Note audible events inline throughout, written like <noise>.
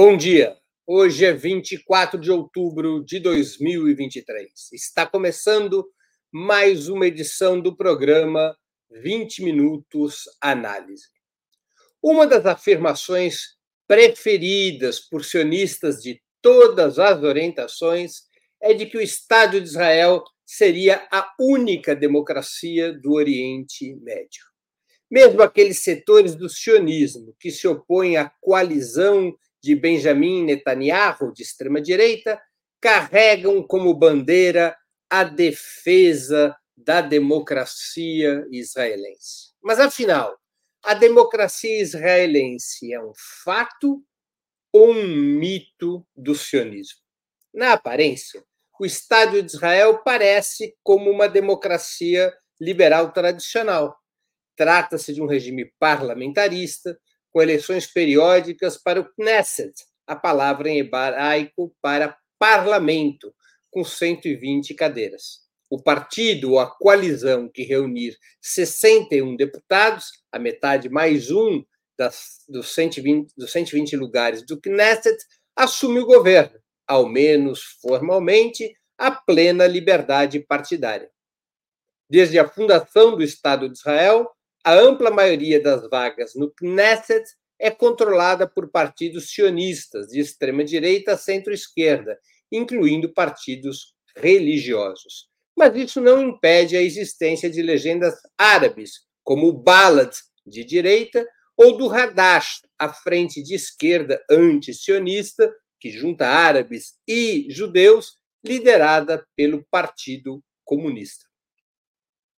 Bom dia. Hoje é 24 de outubro de 2023. Está começando mais uma edição do programa 20 Minutos Análise. Uma das afirmações preferidas por sionistas de todas as orientações é de que o Estado de Israel seria a única democracia do Oriente Médio. Mesmo aqueles setores do sionismo que se opõem à coalizão de Benjamin Netanyahu, de extrema-direita, carregam como bandeira a defesa da democracia israelense. Mas, afinal, a democracia israelense é um fato ou um mito do sionismo? Na aparência, o Estado de Israel parece como uma democracia liberal tradicional. Trata-se de um regime parlamentarista, com eleições periódicas para o Knesset, a palavra em hebraico para parlamento, com 120 cadeiras. O partido ou a coalizão que reunir 61 deputados, a metade mais um das, dos, 120, dos 120 lugares do Knesset, assume o governo, ao menos formalmente, a plena liberdade partidária. Desde a fundação do Estado de Israel, a ampla maioria das vagas no Knesset é controlada por partidos sionistas de extrema-direita a centro-esquerda, incluindo partidos religiosos. Mas isso não impede a existência de legendas árabes, como o Balad, de direita, ou do Hadash, a frente de esquerda anti-sionista, que junta árabes e judeus, liderada pelo Partido Comunista.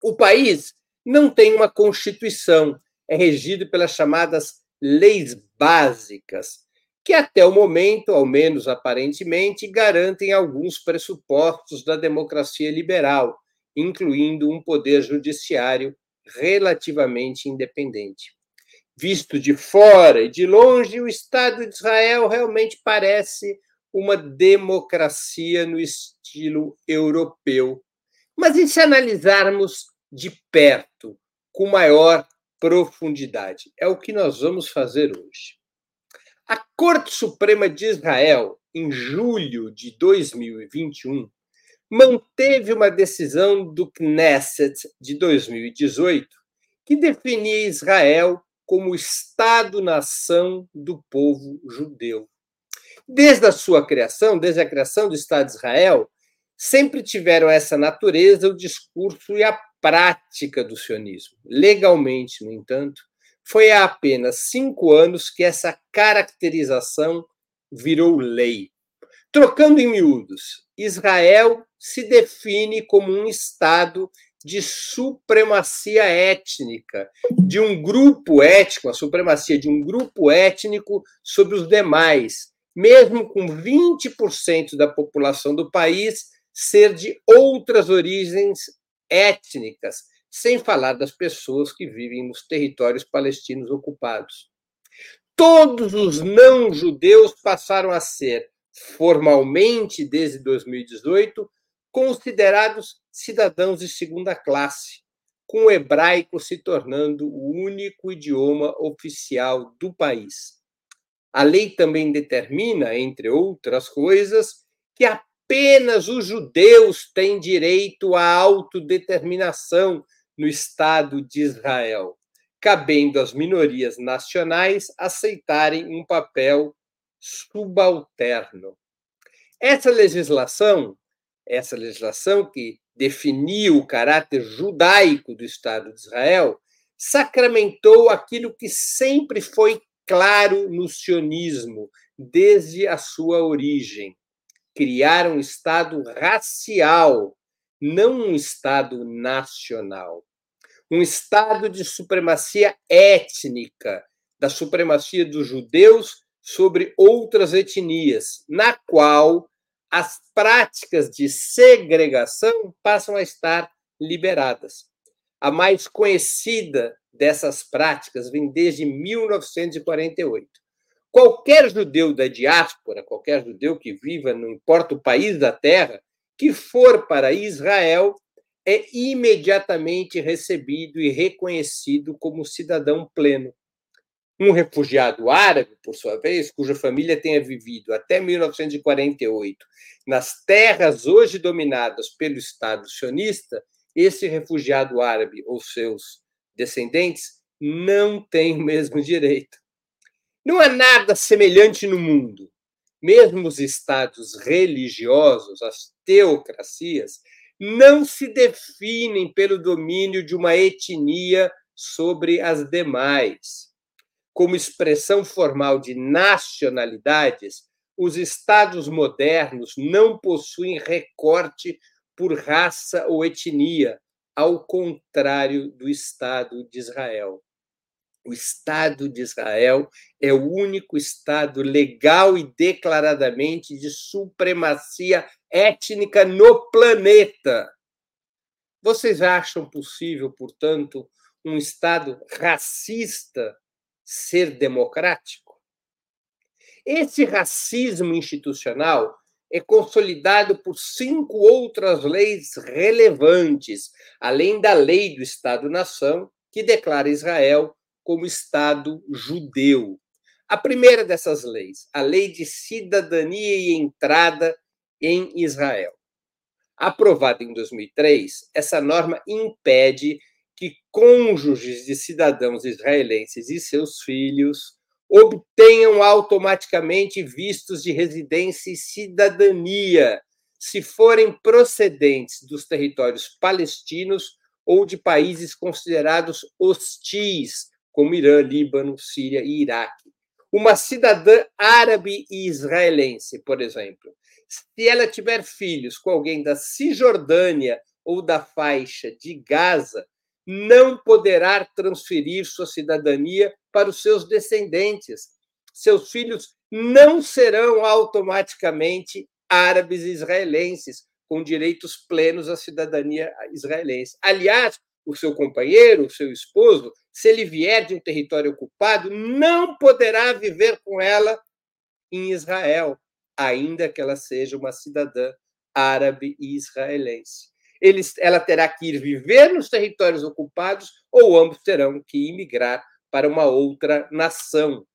O país não tem uma constituição, é regido pelas chamadas leis básicas, que até o momento, ao menos aparentemente, garantem alguns pressupostos da democracia liberal, incluindo um poder judiciário relativamente independente. Visto de fora e de longe, o Estado de Israel realmente parece uma democracia no estilo europeu. Mas e se analisarmos de perto, com maior profundidade. É o que nós vamos fazer hoje. A Corte Suprema de Israel, em julho de 2021, manteve uma decisão do Knesset de 2018 que definia Israel como Estado-nação do povo judeu. Desde a sua criação, desde a criação do Estado de Israel, sempre tiveram essa natureza o discurso e a prática do sionismo. Legalmente, no entanto, foi há apenas cinco anos que essa caracterização virou lei. Trocando em miúdos, Israel se define como um Estado de supremacia étnica, de um grupo étnico, a supremacia de um grupo étnico sobre os demais, mesmo com 20% da população do país ser de outras origens étnicas, sem falar das pessoas que vivem nos territórios palestinos ocupados. Todos os não-judeus passaram a ser, formalmente desde 2018, considerados cidadãos de segunda classe, com o hebraico se tornando o único idioma oficial do país. A lei também determina, entre outras coisas, que a apenas os judeus têm direito à autodeterminação no Estado de Israel, cabendo às minorias nacionais aceitarem um papel subalterno. Essa legislação, essa legislação que definiu o caráter judaico do Estado de Israel, sacramentou aquilo que sempre foi claro no sionismo desde a sua origem, criar um Estado racial, não um Estado nacional. Um Estado de supremacia étnica, da supremacia dos judeus sobre outras etnias, na qual as práticas de segregação passam a estar liberadas. A mais conhecida dessas práticas vem desde 1948. Qualquer judeu da diáspora, qualquer judeu que viva, não importa o país da terra, que for para Israel, é imediatamente recebido e reconhecido como cidadão pleno. Um refugiado árabe, por sua vez, cuja família tenha vivido até 1948 nas terras hoje dominadas pelo Estado sionista, esse refugiado árabe ou seus descendentes não tem o mesmo direito. Não há nada semelhante no mundo. Mesmo os estados religiosos, as teocracias, não se definem pelo domínio de uma etnia sobre as demais. Como expressão formal de nacionalidades, os estados modernos não possuem recorte por raça ou etnia, ao contrário do Estado de Israel. O Estado de Israel é o único Estado legal e declaradamente de supremacia étnica no planeta. Vocês acham possível, portanto, um Estado racista ser democrático? Esse racismo institucional é consolidado por cinco outras leis relevantes, além da lei do Estado-nação, que declara Israel como Estado judeu. A primeira dessas leis, a Lei de Cidadania e Entrada em Israel. Aprovada em 2003, essa norma impede que cônjuges de cidadãos israelenses e seus filhos obtenham automaticamente vistos de residência e cidadania, se forem procedentes dos territórios palestinos ou de países considerados hostis, como Irã, Líbano, Síria e Iraque. Uma cidadã árabe e israelense, por exemplo, se ela tiver filhos com alguém da Cisjordânia ou da faixa de Gaza, não poderá transferir sua cidadania para os seus descendentes. Seus filhos não serão automaticamente árabes israelenses, com direitos plenos à cidadania israelense. Aliás, o seu companheiro, o seu esposo, se ele vier de um território ocupado, não poderá viver com ela em Israel, ainda que ela seja uma cidadã árabe e israelense ela terá que ir viver nos territórios ocupados ou ambos terão que imigrar para uma outra nação.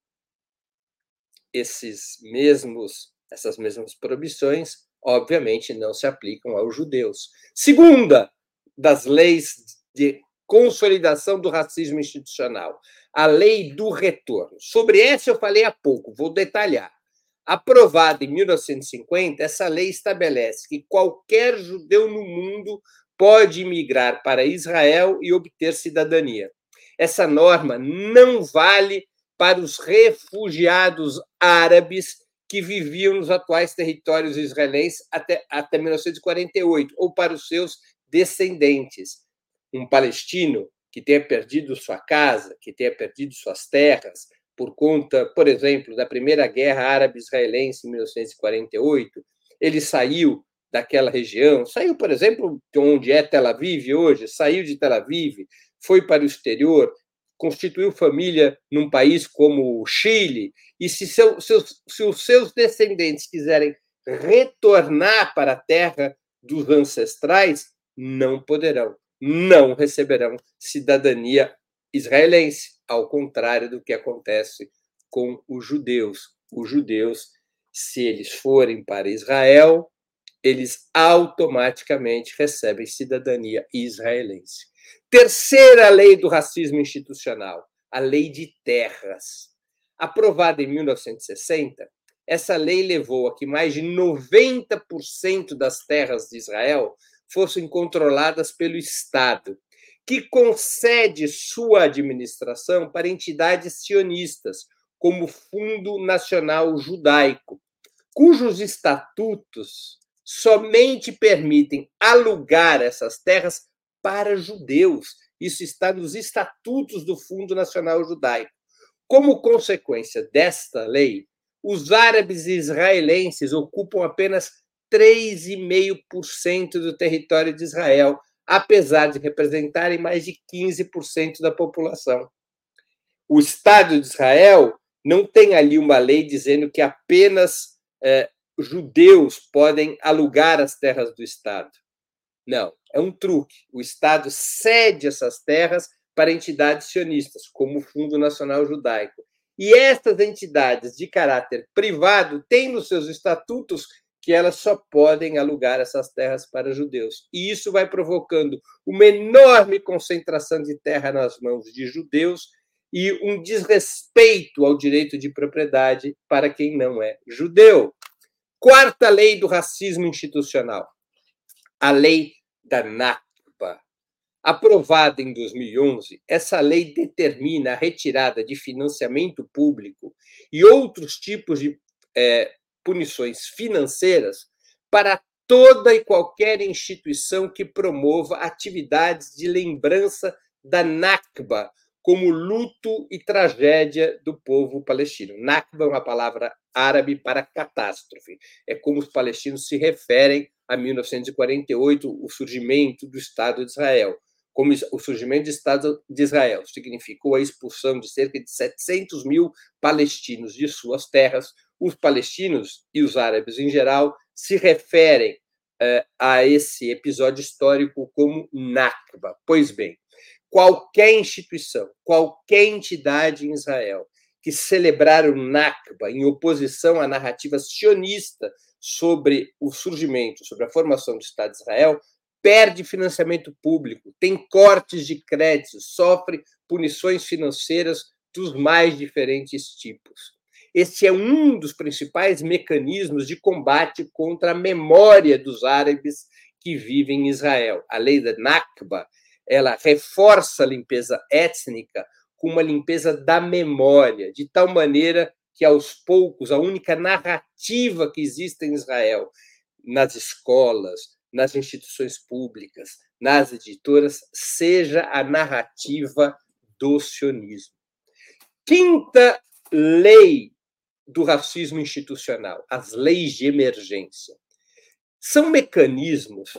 Esses mesmos, essas mesmas proibições, obviamente, não se aplicam aos judeus. Segunda das leis de consolidação do racismo institucional, a lei do retorno. Sobre essa eu falei há pouco, vou detalhar. Aprovada em 1950, essa lei estabelece que qualquer judeu no mundo pode imigrar para Israel e obter cidadania. Essa norma não vale para os refugiados árabes que viviam nos atuais territórios israelenses até, até 1948, ou para os seus descendentes. Um palestino que tenha perdido sua casa, que tenha perdido suas terras, por conta, por exemplo, da primeira guerra árabe-israelense em 1948, ele saiu daquela região, saiu, por exemplo, de onde é Tel Aviv hoje, saiu de Tel Aviv, foi para o exterior, constituiu família num país como o Chile, e se, seu, seus, se os seus descendentes quiserem retornar para a terra dos ancestrais, não poderão, não receberão cidadania israelense ao contrário do que acontece com os judeus. Os judeus, se eles forem para Israel, eles automaticamente recebem cidadania israelense. Terceira lei do racismo institucional, a lei de terras. Aprovada em 1960, essa lei levou a que mais de 90% das terras de Israel fossem controladas pelo Estado que concede sua administração para entidades sionistas, como o Fundo Nacional Judaico, cujos estatutos somente permitem alugar essas terras para judeus. Isso está nos estatutos do Fundo Nacional Judaico. Como consequência desta lei, os árabes israelenses ocupam apenas 3,5% do território de Israel, apesar de representarem mais de 15% da população. O Estado de Israel não tem ali uma lei dizendo que apenas é, judeus podem alugar as terras do Estado. Não, é um truque. O Estado cede essas terras para entidades sionistas, como o Fundo Nacional Judaico. E essas entidades de caráter privado têm nos seus estatutos que elas só podem alugar essas terras para judeus. E isso vai provocando uma enorme concentração de terra nas mãos de judeus e um desrespeito ao direito de propriedade para quem não é judeu. Quarta lei do racismo institucional, a lei da Nakba. Aprovada em 2011, essa lei determina a retirada de financiamento público e outros tipos de é, punições financeiras para toda e qualquer instituição que promova atividades de lembrança da Nakba, como luto e tragédia do povo palestino. Nakba é uma palavra árabe para catástrofe. É como os palestinos se referem a 1948, o surgimento do Estado de Israel. Como o surgimento do Estado de Israel significou a expulsão de cerca de 700 mil palestinos de suas terras, os palestinos e os árabes em geral se referem uh, a esse episódio histórico como Nakba. Pois bem, qualquer instituição, qualquer entidade em Israel que celebrar o Nakba em oposição à narrativa sionista sobre o surgimento, sobre a formação do Estado de Israel, perde financiamento público, tem cortes de crédito, sofre punições financeiras dos mais diferentes tipos. Este é um dos principais mecanismos de combate contra a memória dos árabes que vivem em Israel. A lei da Nakba, ela reforça a limpeza étnica com uma limpeza da memória, de tal maneira que aos poucos a única narrativa que existe em Israel nas escolas, nas instituições públicas, nas editoras, seja a narrativa do sionismo. Quinta lei do racismo institucional, as leis de emergência. São mecanismos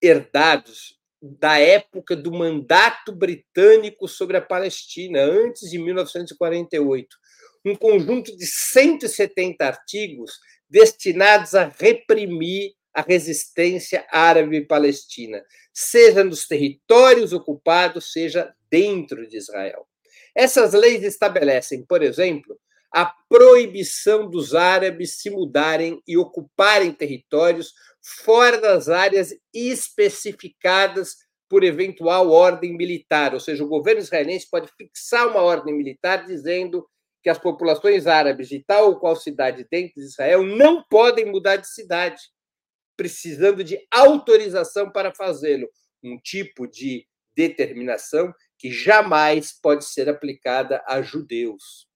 herdados da época do mandato britânico sobre a Palestina, antes de 1948. Um conjunto de 170 artigos destinados a reprimir a resistência árabe palestina, seja nos territórios ocupados, seja dentro de Israel. Essas leis estabelecem, por exemplo, a proibição dos árabes se mudarem e ocuparem territórios fora das áreas especificadas por eventual ordem militar, ou seja, o governo israelense pode fixar uma ordem militar dizendo que as populações árabes de tal ou qual cidade dentro de Israel não podem mudar de cidade, precisando de autorização para fazê-lo, um tipo de determinação que jamais pode ser aplicada a judeus.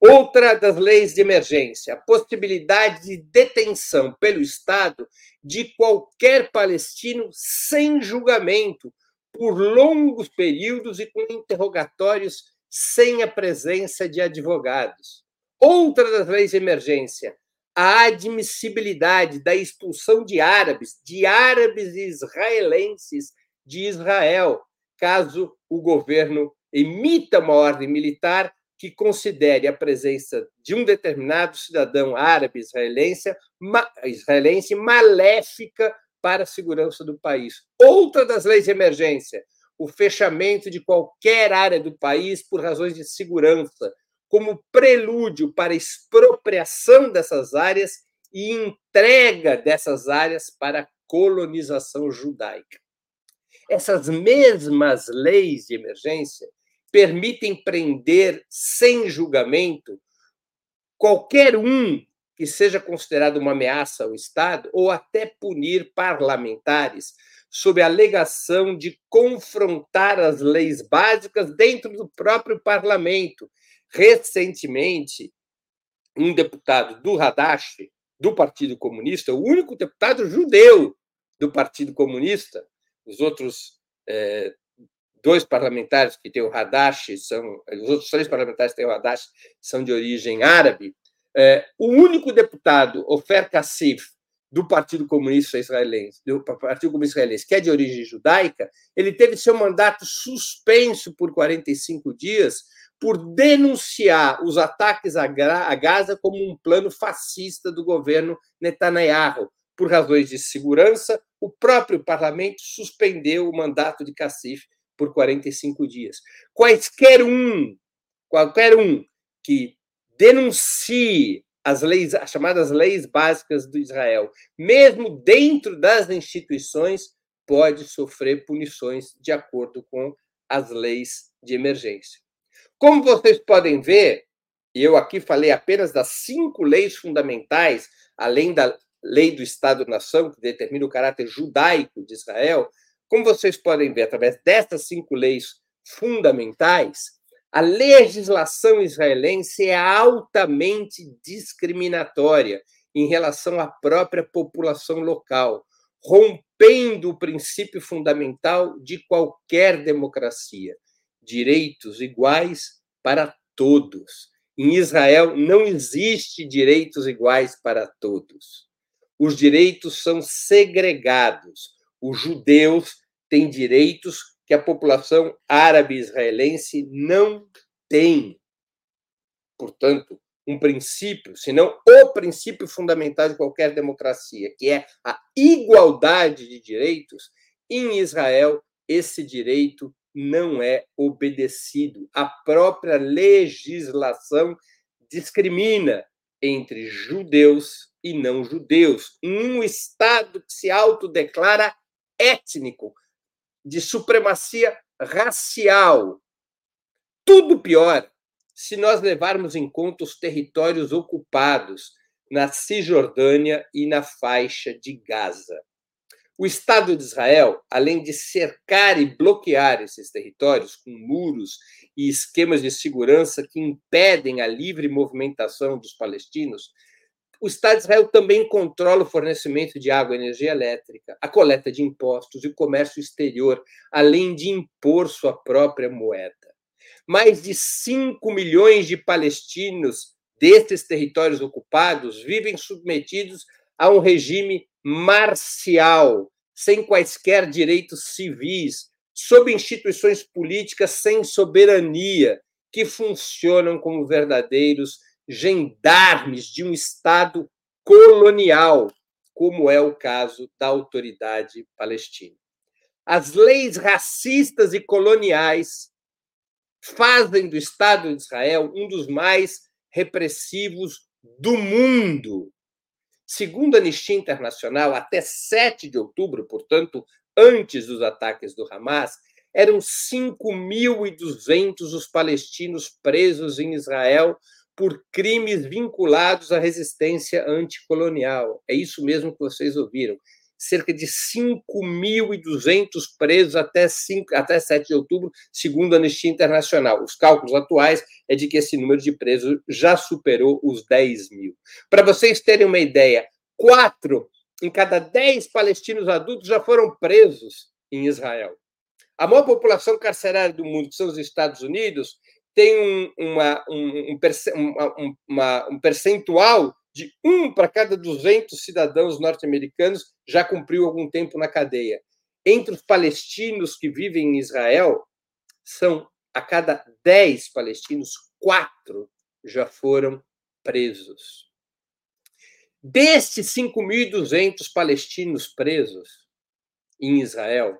Outra das leis de emergência, a possibilidade de detenção pelo Estado de qualquer palestino sem julgamento, por longos períodos e com interrogatórios sem a presença de advogados. Outra das leis de emergência, a admissibilidade da expulsão de árabes, de árabes israelenses de Israel, caso o governo emita uma ordem militar que considere a presença de um determinado cidadão árabe israelense, israelense maléfica para a segurança do país. Outra das leis de emergência, o fechamento de qualquer área do país por razões de segurança, como prelúdio para expropriação dessas áreas e entrega dessas áreas para a colonização judaica. Essas mesmas leis de emergência permitem prender sem julgamento qualquer um que seja considerado uma ameaça ao Estado ou até punir parlamentares sob a alegação de confrontar as leis básicas dentro do próprio parlamento. Recentemente, um deputado do Hadash, do Partido Comunista, o único deputado judeu do Partido Comunista, os outros é, dois parlamentares que têm o Hadash, são, os outros três parlamentares que têm o Hadash são de origem árabe, é, o único deputado, Ofer Kassif, do Partido Comunista Israelense, do Partido Comunista Israelense, que é de origem judaica, ele teve seu mandato suspenso por 45 dias por denunciar os ataques a Gaza como um plano fascista do governo Netanyahu. Por razões de segurança, o próprio parlamento suspendeu o mandato de Kassif por 45 dias. Quaisquer um, qualquer um que denuncie as leis, as chamadas leis básicas do Israel, mesmo dentro das instituições, pode sofrer punições de acordo com as leis de emergência. Como vocês podem ver, eu aqui falei apenas das cinco leis fundamentais, além da lei do Estado-nação, que determina o caráter judaico de Israel, como vocês podem ver, através dessas cinco leis fundamentais, a legislação israelense é altamente discriminatória em relação à própria população local, rompendo o princípio fundamental de qualquer democracia: direitos iguais para todos. Em Israel não existe direitos iguais para todos. Os direitos são segregados. Os judeus têm direitos que a população árabe israelense não tem. Portanto, um princípio, se não o princípio fundamental de qualquer democracia, que é a igualdade de direitos, em Israel esse direito não é obedecido. A própria legislação discrimina entre judeus e não judeus. Um Estado que se autodeclara étnico, de supremacia racial. Tudo pior se nós levarmos em conta os territórios ocupados na Cisjordânia e na faixa de Gaza. O Estado de Israel, além de cercar e bloquear esses territórios com muros e esquemas de segurança que impedem a livre movimentação dos palestinos, o Estado de Israel também controla o fornecimento de água e energia elétrica, a coleta de impostos e o comércio exterior, além de impor sua própria moeda. Mais de 5 milhões de palestinos desses territórios ocupados vivem submetidos a um regime marcial, sem quaisquer direitos civis, sob instituições políticas sem soberania, que funcionam como verdadeiros gendarmes de um Estado colonial, como é o caso da autoridade palestina. As leis racistas e coloniais fazem do Estado de Israel um dos mais repressivos do mundo. Segundo a Anistia Internacional, até 7 de outubro, portanto, antes dos ataques do Hamas, eram 5.200 os palestinos presos em Israel por crimes vinculados à resistência anticolonial. É isso mesmo que vocês ouviram. Cerca de 5.200 presos até, 5, até 7 de outubro, segundo a Anistia Internacional. Os cálculos atuais é de que esse número de presos já superou os 10 mil. Para vocês terem uma ideia, quatro em cada dez palestinos adultos já foram presos em Israel. A maior população carcerária do mundo, que são os Estados Unidos, tem um, uma, um, um, uma, um percentual de um para cada 200 cidadãos norte-americanos já cumpriu algum tempo na cadeia. Entre os palestinos que vivem em Israel, são a cada 10 palestinos, quatro já foram presos. Destes 5.200 palestinos presos em Israel,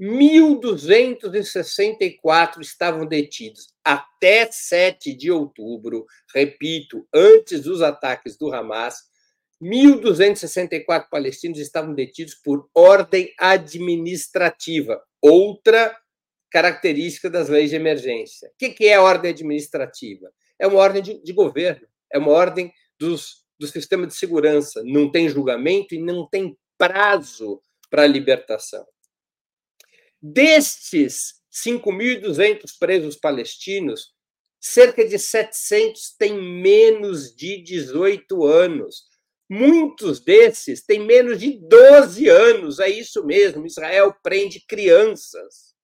1.264 estavam detidos até 7 de outubro, repito, antes dos ataques do Hamas. 1.264 palestinos estavam detidos por ordem administrativa, outra característica das leis de emergência. O que é ordem administrativa? É uma ordem de, de governo, é uma ordem dos, do sistema de segurança. Não tem julgamento e não tem prazo para a libertação. Destes 5.200 presos palestinos, cerca de 700 têm menos de 18 anos. Muitos desses têm menos de 12 anos, é isso mesmo. Israel prende crianças.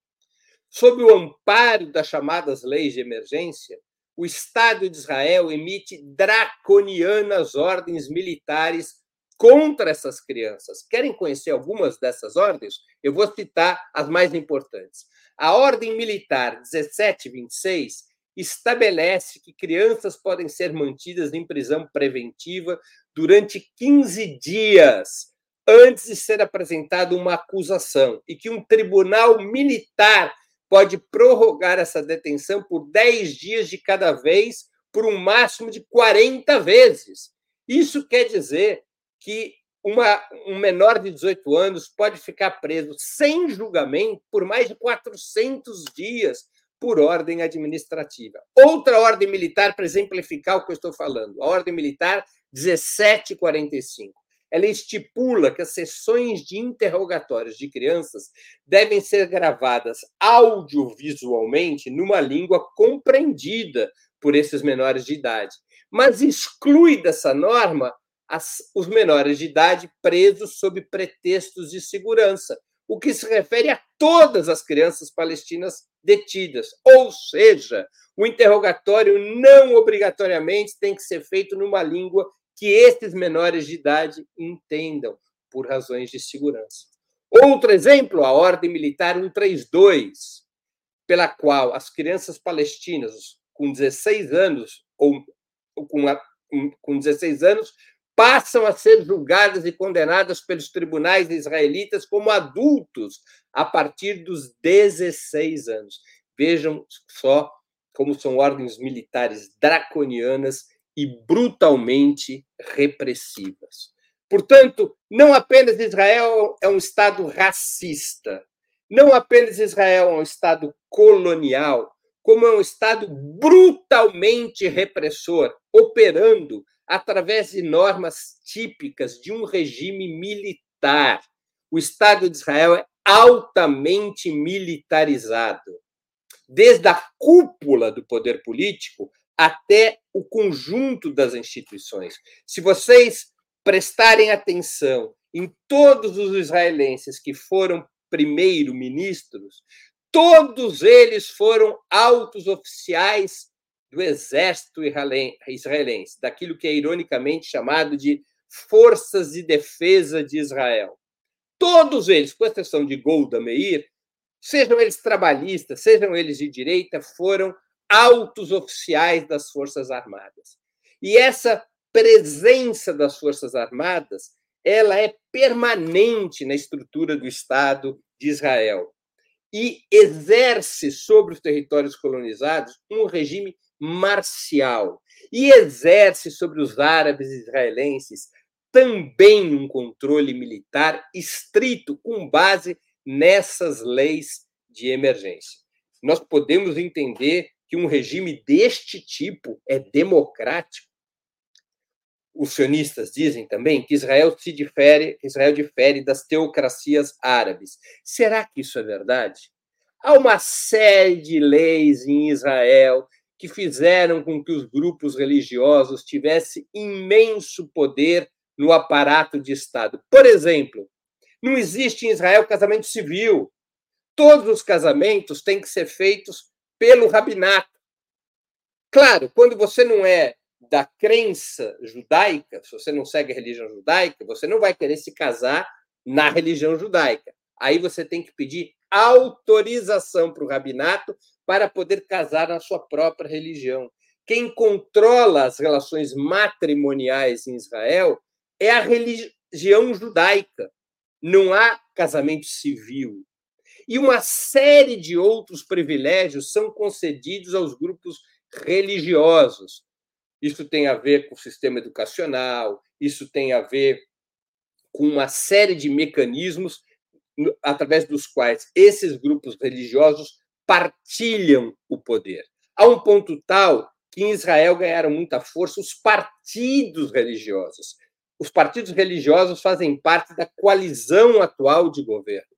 Sob o amparo das chamadas leis de emergência, o Estado de Israel emite draconianas ordens militares contra essas crianças. Querem conhecer algumas dessas ordens? Eu vou citar as mais importantes. A Ordem Militar 1726 estabelece que crianças podem ser mantidas em prisão preventiva durante 15 dias antes de ser apresentada uma acusação e que um tribunal militar pode prorrogar essa detenção por 10 dias de cada vez por um máximo de 40 vezes. Isso quer dizer que uma, um menor de 18 anos pode ficar preso sem julgamento por mais de 400 dias por ordem administrativa. Outra ordem militar, para exemplificar o que eu estou falando, a ordem militar 1745. Ela estipula que as sessões de interrogatórios de crianças devem ser gravadas audiovisualmente numa língua compreendida por esses menores de idade, mas exclui dessa norma as, os menores de idade presos sob pretextos de segurança, o que se refere a todas as crianças palestinas detidas. Ou seja, o interrogatório não obrigatoriamente tem que ser feito numa língua que esses menores de idade entendam, por razões de segurança. Outro exemplo, a Ordem Militar 132, pela qual as crianças palestinas com 16 anos ou com, a, com 16 anos passam a ser julgadas e condenadas pelos tribunais israelitas como adultos a partir dos 16 anos. Vejam só como são ordens militares draconianas e brutalmente repressivas. Portanto, não apenas Israel é um Estado racista, não apenas Israel é um Estado colonial, como é um Estado brutalmente repressor, operando através de normas típicas de um regime militar. O Estado de Israel é altamente militarizado. Desde a cúpula do poder político até o conjunto das instituições. Se vocês prestarem atenção em todos os israelenses que foram primeiro-ministros, todos eles foram altos oficiais do exército israelense, daquilo que é ironicamente chamado de Forças de Defesa de Israel. Todos eles, com exceção de Golda Meir, sejam eles trabalhistas, sejam eles de direita, foram altos oficiais das Forças Armadas. E essa presença das Forças Armadas, ela é permanente na estrutura do Estado de Israel e exerce sobre os territórios colonizados um regime marcial e exerce sobre os árabes israelenses também um controle militar estrito com base nessas leis de emergência. Nós podemos entender que um regime deste tipo é democrático. Os sionistas dizem também que Israel se difere, Israel difere das teocracias árabes. Será que isso é verdade? Há uma série de leis em Israel que fizeram com que os grupos religiosos tivessem imenso poder no aparato de Estado. Por exemplo, não existe em Israel casamento civil. Todos os casamentos têm que ser feitos pelo rabinato. Claro, quando você não é da crença judaica, se você não segue a religião judaica, você não vai querer se casar na religião judaica. Aí você tem que pedir autorização para o rabinato para poder casar na sua própria religião. Quem controla as relações matrimoniais em Israel é a religião judaica. Não há casamento civil e uma série de outros privilégios são concedidos aos grupos religiosos. Isso tem a ver com o sistema educacional, isso tem a ver com uma série de mecanismos através dos quais esses grupos religiosos partilham o poder. A um ponto tal que em Israel ganharam muita força os partidos religiosos. Os partidos religiosos fazem parte da coalizão atual de governo.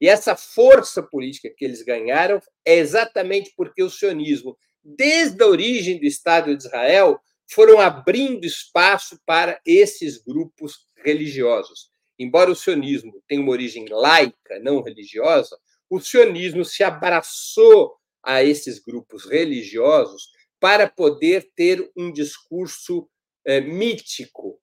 E essa força política que eles ganharam é exatamente porque o sionismo, desde a origem do Estado de Israel, foram abrindo espaço para esses grupos religiosos. Embora o sionismo tenha uma origem laica, não religiosa, o sionismo se abraçou a esses grupos religiosos para poder ter um discurso é, mítico,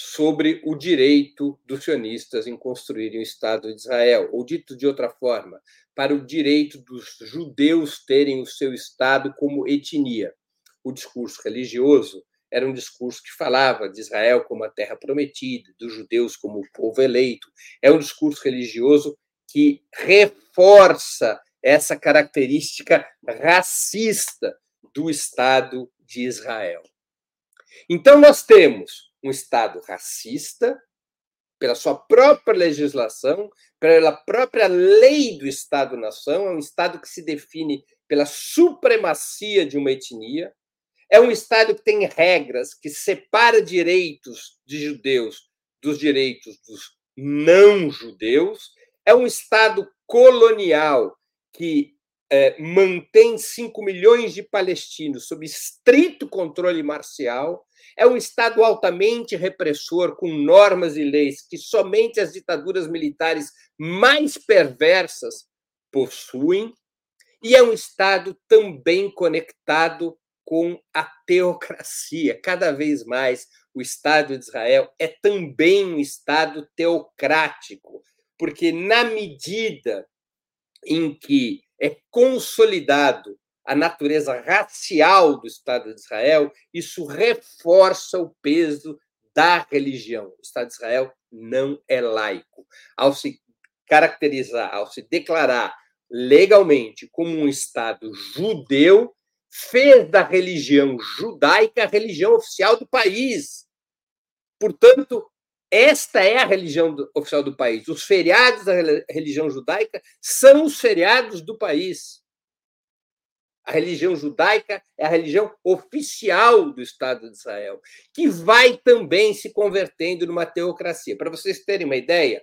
sobre o direito dos sionistas em construírem o Estado de Israel, ou dito de outra forma, para o direito dos judeus terem o seu Estado como etnia. O discurso religioso era um discurso que falava de Israel como a terra prometida, dos judeus como o povo eleito. É um discurso religioso que reforça essa característica racista do Estado de Israel. Então, nós temos um Estado racista, pela sua própria legislação, pela própria lei do Estado-nação, é um Estado que se define pela supremacia de uma etnia, é um Estado que tem regras que separa direitos de judeus dos direitos dos não-judeus, é um Estado colonial que é, mantém 5 milhões de palestinos sob estrito controle marcial, é um Estado altamente repressor, com normas e leis que somente as ditaduras militares mais perversas possuem, e é um Estado também conectado com a teocracia. Cada vez mais, o Estado de Israel é também um Estado teocrático, porque, na medida em que é consolidado a natureza racial do Estado de Israel, isso reforça o peso da religião. O Estado de Israel não é laico. Ao se caracterizar, ao se declarar legalmente como um Estado judeu, fez da religião judaica a religião oficial do país. Portanto, esta é a religião do, oficial do país. Os feriados da religião judaica são os feriados do país. A religião judaica é a religião oficial do Estado de Israel, que vai também se convertendo numa teocracia. Para vocês terem uma ideia,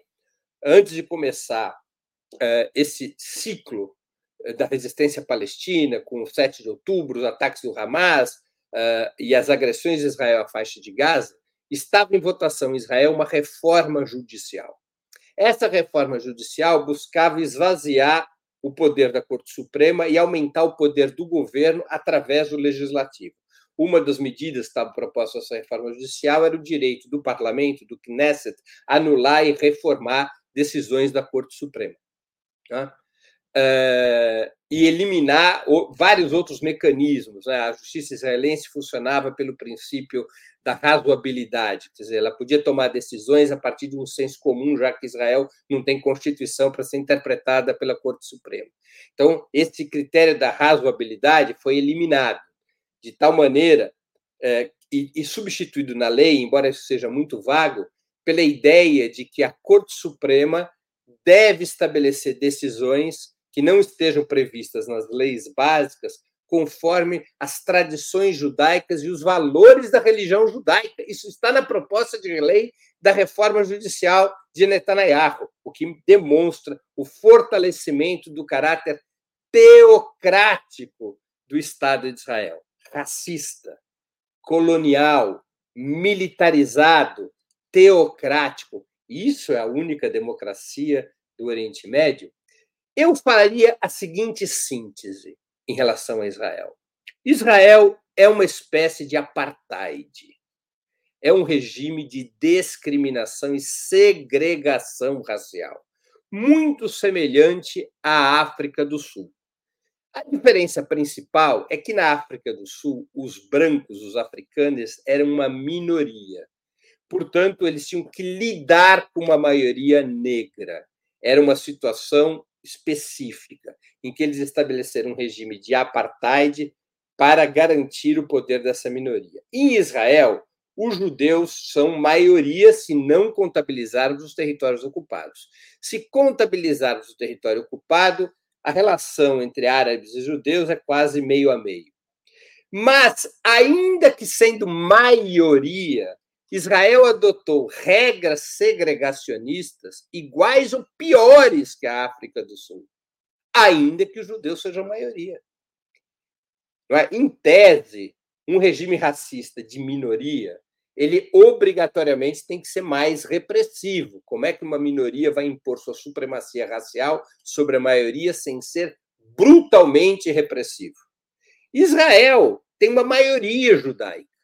antes de começar uh, esse ciclo da resistência palestina, com o 7 de outubro, os ataques do Hamas uh, e as agressões de Israel à faixa de Gaza, estava em votação em Israel uma reforma judicial. Essa reforma judicial buscava esvaziar o poder da Corte Suprema e aumentar o poder do governo através do legislativo. Uma das medidas que estava proposta essa reforma judicial era o direito do parlamento, do Knesset, anular e reformar decisões da Corte Suprema. Tá? Uh, e eliminar vários outros mecanismos. Né? A justiça israelense funcionava pelo princípio da razoabilidade, quer dizer, ela podia tomar decisões a partir de um senso comum, já que Israel não tem constituição para ser interpretada pela Corte Suprema. Então, esse critério da razoabilidade foi eliminado, de tal maneira é, e, e substituído na lei, embora isso seja muito vago, pela ideia de que a Corte Suprema deve estabelecer decisões que não estejam previstas nas leis básicas, conforme as tradições judaicas e os valores da religião judaica. Isso está na proposta de lei da reforma judicial de Netanyahu, o que demonstra o fortalecimento do caráter teocrático do Estado de Israel, racista, colonial, militarizado, teocrático. Isso é a única democracia do Oriente Médio. Eu faria a seguinte síntese em relação a Israel. Israel é uma espécie de apartheid. É um regime de discriminação e segregação racial, muito semelhante à África do Sul. A diferença principal é que na África do Sul, os brancos, os africanos, eram uma minoria. Portanto, eles tinham que lidar com uma maioria negra. Era uma situação específica, em que eles estabeleceram um regime de apartheid para garantir o poder dessa minoria. Em Israel, os judeus são maioria se não contabilizarmos os territórios ocupados. Se contabilizarmos o território ocupado, a relação entre árabes e judeus é quase meio a meio. Mas, ainda que sendo maioria, Israel adotou regras segregacionistas iguais ou piores que a África do Sul, ainda que os judeus sejam a maioria. É? Em tese, um regime racista de minoria, ele obrigatoriamente tem que ser mais repressivo. Como é que uma minoria vai impor sua supremacia racial sobre a maioria sem ser brutalmente repressivo? Israel tem uma maioria judaica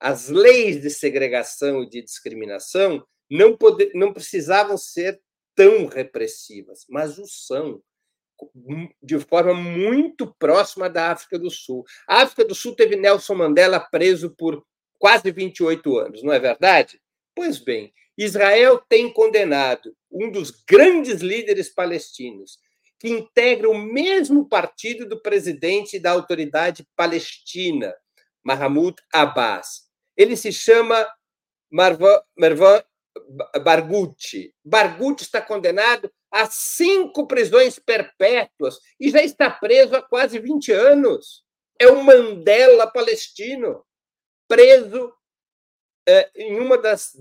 as leis de segregação e de discriminação não, poder, não precisavam ser tão repressivas, mas o são de forma muito próxima da África do Sul. A África do Sul teve Nelson Mandela preso por quase 28 anos, não é verdade? Pois bem, Israel tem condenado um dos grandes líderes palestinos que integra o mesmo partido do presidente da autoridade palestina, Mahmoud Abbas. Ele se chama Marwan Barghouti. Barghouti está condenado a cinco prisões perpétuas e já está preso há quase 20 anos. É o Mandela palestino, preso é, em uma das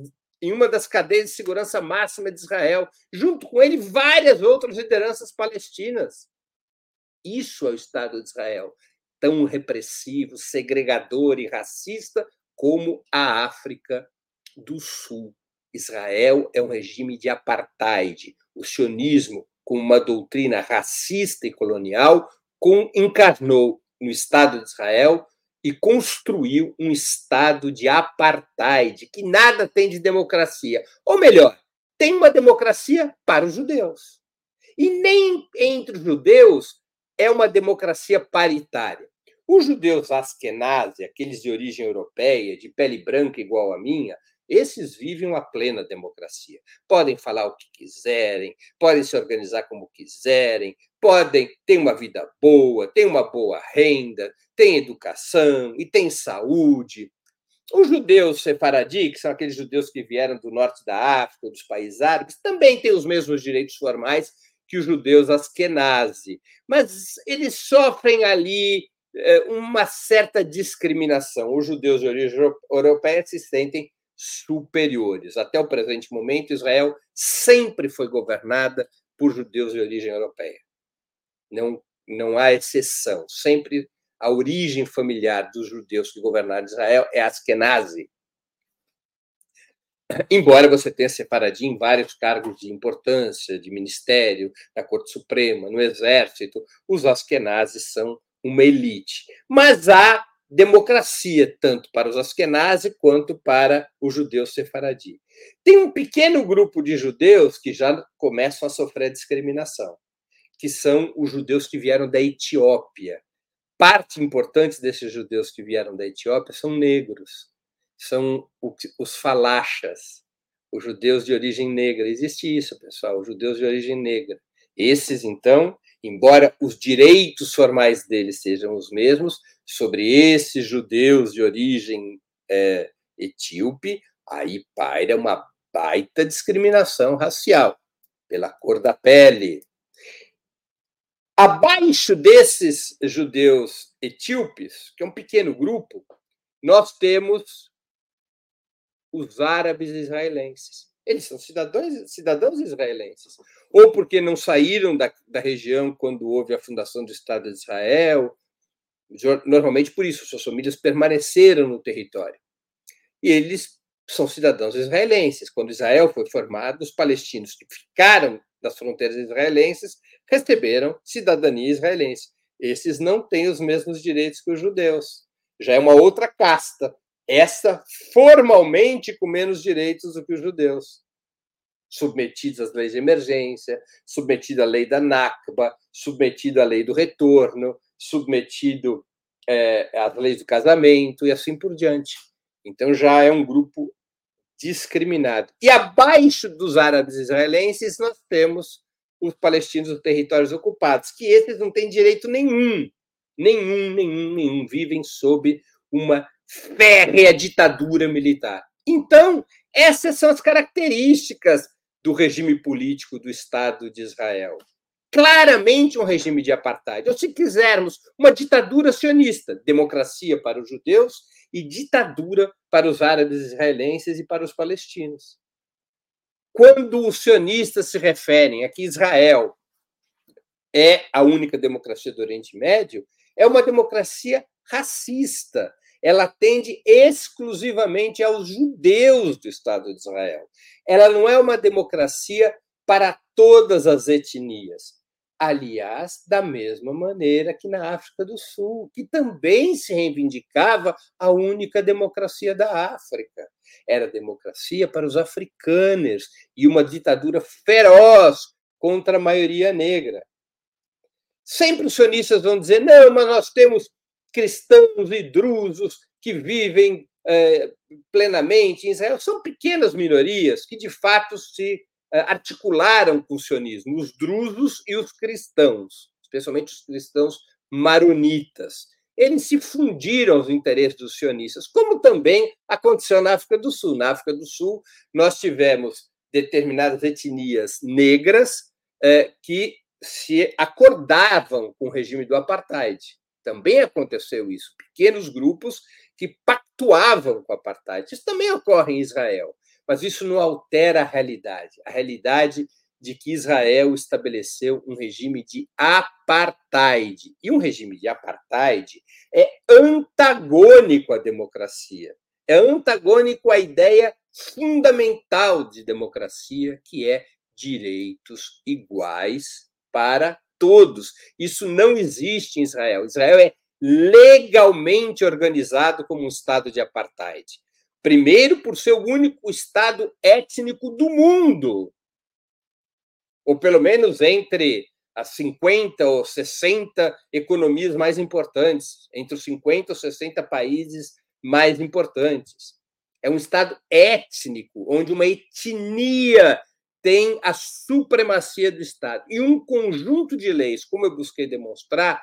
em uma das cadeias de segurança máxima de Israel, junto com ele várias outras lideranças palestinas. Isso é o Estado de Israel, tão repressivo, segregador e racista como a África do Sul. Israel é um regime de apartheid. O sionismo, com uma doutrina racista e colonial, com, encarnou no Estado de Israel e construiu um Estado de apartheid, que nada tem de democracia. Ou melhor, tem uma democracia para os judeus. E nem entre os judeus é uma democracia paritária. Os judeus askenazi, aqueles de origem europeia, de pele branca igual a minha, esses vivem uma plena democracia. Podem falar o que quiserem, podem se organizar como quiserem, podem ter uma vida boa, ter uma boa renda, tem educação e tem saúde. Os judeus sefaradi, que são aqueles judeus que vieram do norte da África, dos países árabes, também têm os mesmos direitos formais que os judeus askenazi, mas eles sofrem ali uma certa discriminação. Os judeus de origem europeia se sentem superiores. Até o presente momento, Israel sempre foi governada por judeus de origem europeia. Não, não há exceção. Sempre a origem familiar dos judeus que governaram Israel é Askenazi. Embora você tenha separadinho em vários cargos de importância, de ministério, na Corte Suprema, no Exército, os Askenazes são uma elite. Mas há democracia, tanto para os Askenazi quanto para os judeus sefaradi. Tem um pequeno grupo de judeus que já começam a sofrer discriminação, que são os judeus que vieram da Etiópia. Parte importante desses judeus que vieram da Etiópia são negros, são os falachas, os judeus de origem negra. Existe isso, pessoal, os judeus de origem negra. Esses, então, embora os direitos formais deles sejam os mesmos, sobre esses judeus de origem é, etíope, aí paira uma baita discriminação racial pela cor da pele. Abaixo desses judeus etíopes, que é um pequeno grupo, nós temos os árabes israelenses. Eles são cidadãos, cidadãos israelenses. Ou porque não saíram da, da região quando houve a fundação do Estado de Israel. Normalmente por isso, suas famílias permaneceram no território. E eles são cidadãos israelenses. Quando Israel foi formado, os palestinos que ficaram das fronteiras israelenses receberam cidadania israelense. Esses não têm os mesmos direitos que os judeus. Já é uma outra casta essa formalmente com menos direitos do que os judeus, submetidos às leis de emergência, submetido à lei da Nakba, submetido à lei do retorno, submetido é, às leis do casamento e assim por diante. Então já é um grupo discriminado. E abaixo dos árabes israelenses nós temos os palestinos dos territórios ocupados, que esses não têm direito nenhum, nenhum, nenhum, nenhum, vivem sob uma férrea ditadura militar. Então, essas são as características do regime político do Estado de Israel. Claramente um regime de apartheid, ou se quisermos, uma ditadura sionista, democracia para os judeus e ditadura para os árabes israelenses e para os palestinos. Quando os sionistas se referem a que Israel é a única democracia do Oriente Médio, é uma democracia racista, ela atende exclusivamente aos judeus do Estado de Israel. Ela não é uma democracia para todas as etnias. Aliás, da mesma maneira que na África do Sul, que também se reivindicava a única democracia da África. Era democracia para os africanos e uma ditadura feroz contra a maioria negra. Sempre os sionistas vão dizer: não, mas nós temos cristãos e drusos que vivem é, plenamente em Israel. São pequenas minorias que, de fato, se articularam com o sionismo, os drusos e os cristãos, especialmente os cristãos maronitas. Eles se fundiram aos interesses dos sionistas, como também aconteceu na África do Sul. Na África do Sul, nós tivemos determinadas etnias negras que se acordavam com o regime do apartheid. Também aconteceu isso. Pequenos grupos que pactuavam com o apartheid. Isso também ocorre em Israel, mas isso não altera a realidade. A realidade de que Israel estabeleceu um regime de apartheid. E um regime de apartheid é antagônico à democracia. É antagônico à ideia fundamental de democracia, que é direitos iguais para todos. Isso não existe em Israel. Israel é legalmente organizado como um estado de apartheid. Primeiro, por ser o único estado étnico do mundo, ou pelo menos entre as 50 ou 60 economias mais importantes, entre os 50 ou 60 países mais importantes. É um estado étnico, onde uma etnia tem a supremacia do Estado. E um conjunto de leis, como eu busquei demonstrar,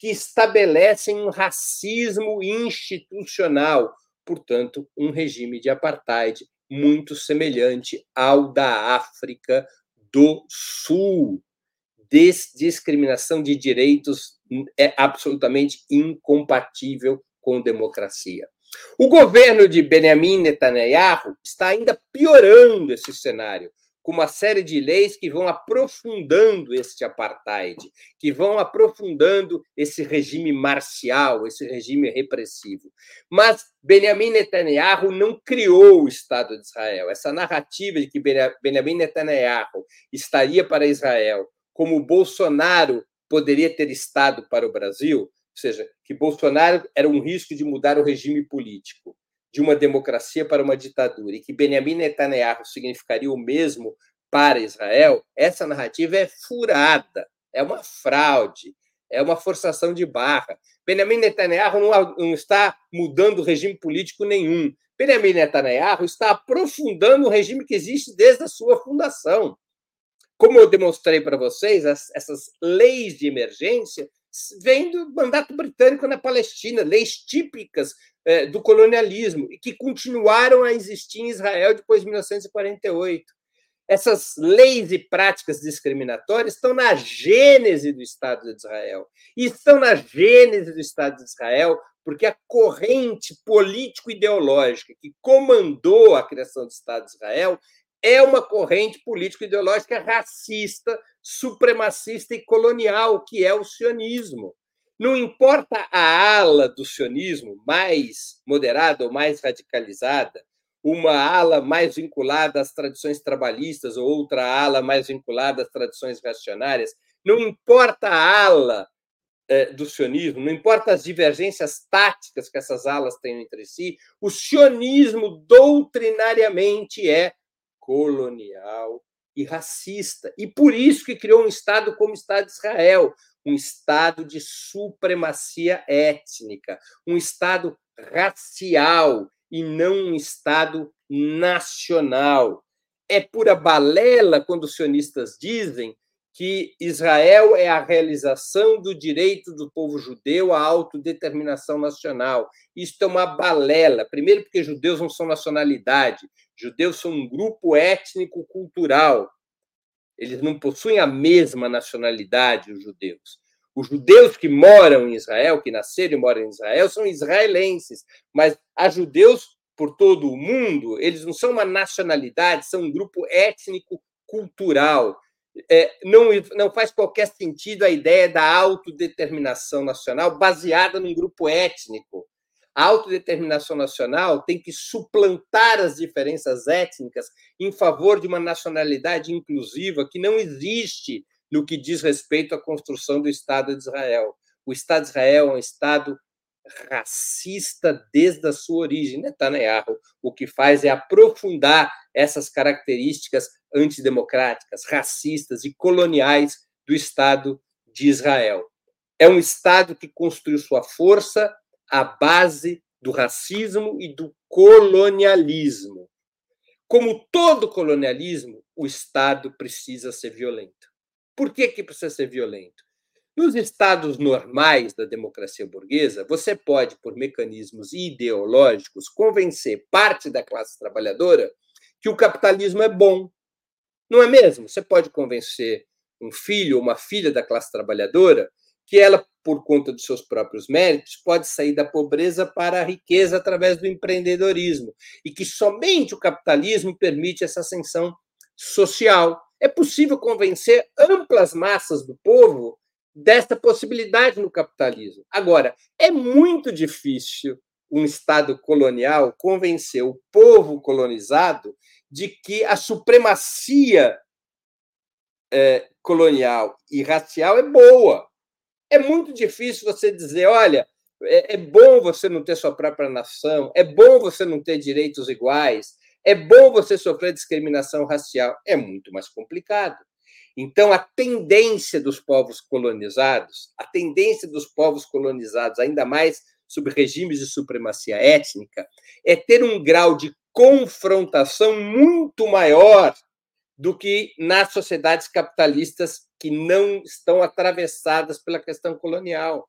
que estabelecem um racismo institucional, portanto, um regime de apartheid muito semelhante ao da África do Sul. Discriminação de direitos é absolutamente incompatível com democracia. O governo de Benjamin Netanyahu está ainda piorando esse cenário, com uma série de leis que vão aprofundando este apartheid, que vão aprofundando esse regime marcial, esse regime repressivo. Mas Benjamin Netanyahu não criou o Estado de Israel. Essa narrativa de que Benjamin Netanyahu estaria para Israel como Bolsonaro poderia ter estado para o Brasil, ou seja, que Bolsonaro era um risco de mudar o regime político de uma democracia para uma ditadura e que Benjamin Netanyahu significaria o mesmo para Israel, essa narrativa é furada, é uma fraude, é uma forçação de barra. Benjamin Netanyahu não, não está mudando regime político nenhum. Benjamin Netanyahu está aprofundando o regime que existe desde a sua fundação. Como eu demonstrei para vocês, as, essas leis de emergência vêm do mandato britânico na Palestina, leis típicas do colonialismo e que continuaram a existir em Israel depois de 1948. Essas leis e práticas discriminatórias estão na gênese do Estado de Israel. E estão na gênese do Estado de Israel porque a corrente político-ideológica que comandou a criação do Estado de Israel é uma corrente político-ideológica racista, supremacista e colonial, que é o sionismo. Não importa a ala do sionismo mais moderada ou mais radicalizada, uma ala mais vinculada às tradições trabalhistas ou outra ala mais vinculada às tradições reacionárias, não importa a ala eh, do sionismo, não importa as divergências táticas que essas alas têm entre si, o sionismo doutrinariamente é colonial e racista. E por isso que criou um Estado como o Estado de Israel, um Estado de supremacia étnica, um Estado racial e não um Estado nacional. É pura balela quando os sionistas dizem que Israel é a realização do direito do povo judeu à autodeterminação nacional. Isso é uma balela. Primeiro, porque judeus não são nacionalidade, judeus são um grupo étnico-cultural. Eles não possuem a mesma nacionalidade, os judeus. Os judeus que moram em Israel, que nasceram e moram em Israel, são israelenses, mas há judeus por todo o mundo, eles não são uma nacionalidade, são um grupo étnico-cultural. É, não, não faz qualquer sentido a ideia da autodeterminação nacional baseada num grupo étnico. A autodeterminação nacional tem que suplantar as diferenças étnicas em favor de uma nacionalidade inclusiva que não existe no que diz respeito à construção do Estado de Israel. O Estado de Israel é um Estado racista desde a sua origem. Netanyahu o que faz é aprofundar essas características antidemocráticas, racistas e coloniais do Estado de Israel. É um Estado que construiu sua força à base do racismo e do colonialismo. Como todo colonialismo, o Estado precisa ser violento. Por que, que precisa ser violento? Nos estados normais da democracia burguesa, você pode, por mecanismos ideológicos, convencer parte da classe trabalhadora que o capitalismo é bom. Não é mesmo? Você pode convencer um filho ou uma filha da classe trabalhadora que ela, por conta dos seus próprios méritos, pode sair da pobreza para a riqueza através do empreendedorismo e que somente o capitalismo permite essa ascensão social. É possível convencer amplas massas do povo desta possibilidade no capitalismo. Agora, é muito difícil um Estado colonial convencer o povo colonizado de que a supremacia é, colonial e racial é boa. É muito difícil você dizer, olha, é, é bom você não ter sua própria nação, é bom você não ter direitos iguais, é bom você sofrer discriminação racial. É muito mais complicado. Então, a tendência dos povos colonizados, a tendência dos povos colonizados, ainda mais sob regimes de supremacia étnica, é ter um grau de confrontação muito maior do que nas sociedades capitalistas que não estão atravessadas pela questão colonial.